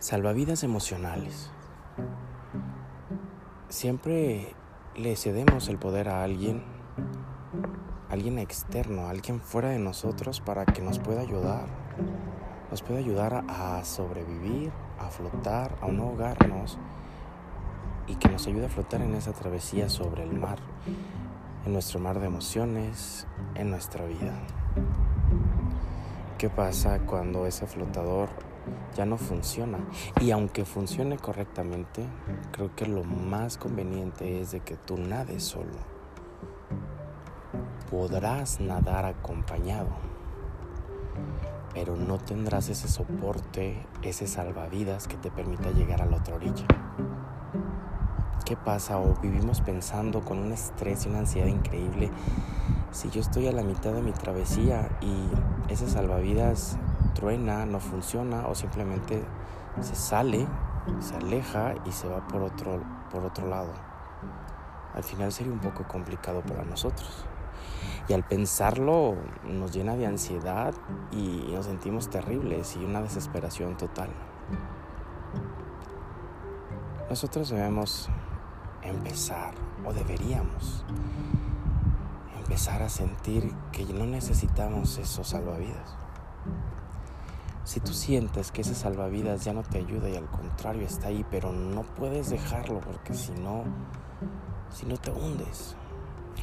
Salvavidas emocionales. Siempre le cedemos el poder a alguien, alguien externo, alguien fuera de nosotros para que nos pueda ayudar. Nos puede ayudar a sobrevivir, a flotar, a no ahogarnos y que nos ayude a flotar en esa travesía sobre el mar, en nuestro mar de emociones, en nuestra vida. ¿Qué pasa cuando ese flotador ya no funciona. Y aunque funcione correctamente, creo que lo más conveniente es de que tú nades solo. Podrás nadar acompañado, pero no tendrás ese soporte, ese salvavidas que te permita llegar a la otra orilla. ¿Qué pasa? O vivimos pensando con un estrés y una ansiedad increíble. Si yo estoy a la mitad de mi travesía y ese salvavidas truena, no funciona o simplemente se sale, se aleja y se va por otro, por otro lado. Al final sería un poco complicado para nosotros. Y al pensarlo nos llena de ansiedad y nos sentimos terribles y una desesperación total. Nosotros debemos empezar, o deberíamos, empezar a sentir que no necesitamos esos salvavidas. Si tú sientes que ese salvavidas ya no te ayuda y al contrario está ahí, pero no puedes dejarlo porque si no, si no te hundes,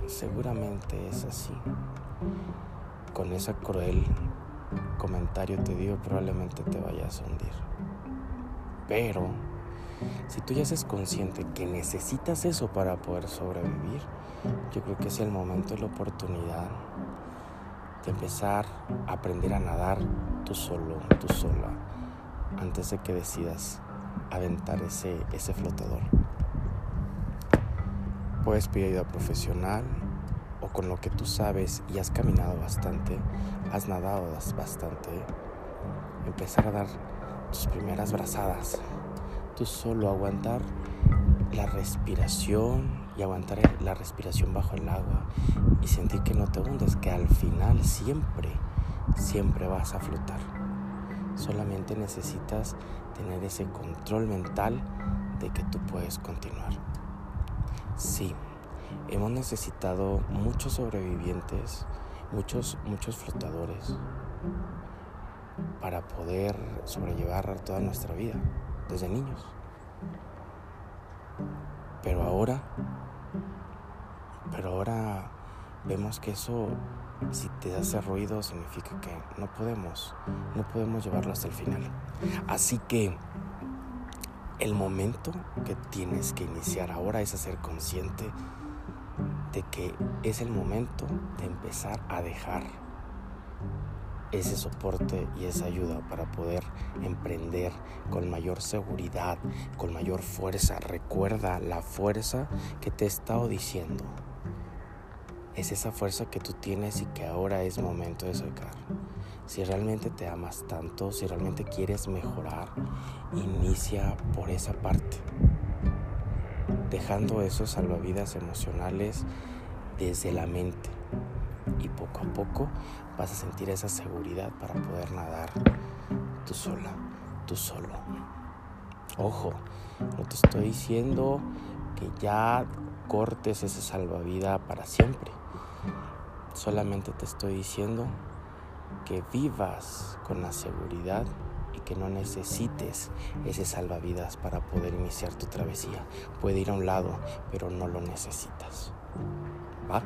seguramente es así. Con ese cruel comentario te digo, probablemente te vayas a hundir. Pero si tú ya eres consciente que necesitas eso para poder sobrevivir, yo creo que es el momento y la oportunidad empezar a aprender a nadar tú solo, tú sola, antes de que decidas aventar ese, ese flotador. Puedes pedir ayuda profesional o con lo que tú sabes y has caminado bastante, has nadado bastante, empezar a dar tus primeras brazadas, tú solo aguantar la respiración y aguantar la respiración bajo el agua y sentir que no te hundes, que al final siempre, siempre vas a flotar. Solamente necesitas tener ese control mental de que tú puedes continuar. Sí, hemos necesitado muchos sobrevivientes, muchos, muchos flotadores para poder sobrellevar toda nuestra vida desde niños. Pero ahora pero ahora vemos que eso, si te hace ruido, significa que no podemos, no podemos llevarlo hasta el final. Así que el momento que tienes que iniciar ahora es hacer consciente de que es el momento de empezar a dejar ese soporte y esa ayuda para poder emprender con mayor seguridad, con mayor fuerza. Recuerda la fuerza que te he estado diciendo es esa fuerza que tú tienes y que ahora es momento de sacar. Si realmente te amas tanto, si realmente quieres mejorar, inicia por esa parte. Dejando esos salvavidas emocionales desde la mente. Y poco a poco vas a sentir esa seguridad para poder nadar tú sola, tú solo. Ojo, no te estoy diciendo que ya cortes ese salvavidas para siempre. Solamente te estoy diciendo que vivas con la seguridad y que no necesites ese salvavidas para poder iniciar tu travesía. Puede ir a un lado, pero no lo necesitas. ¿Va?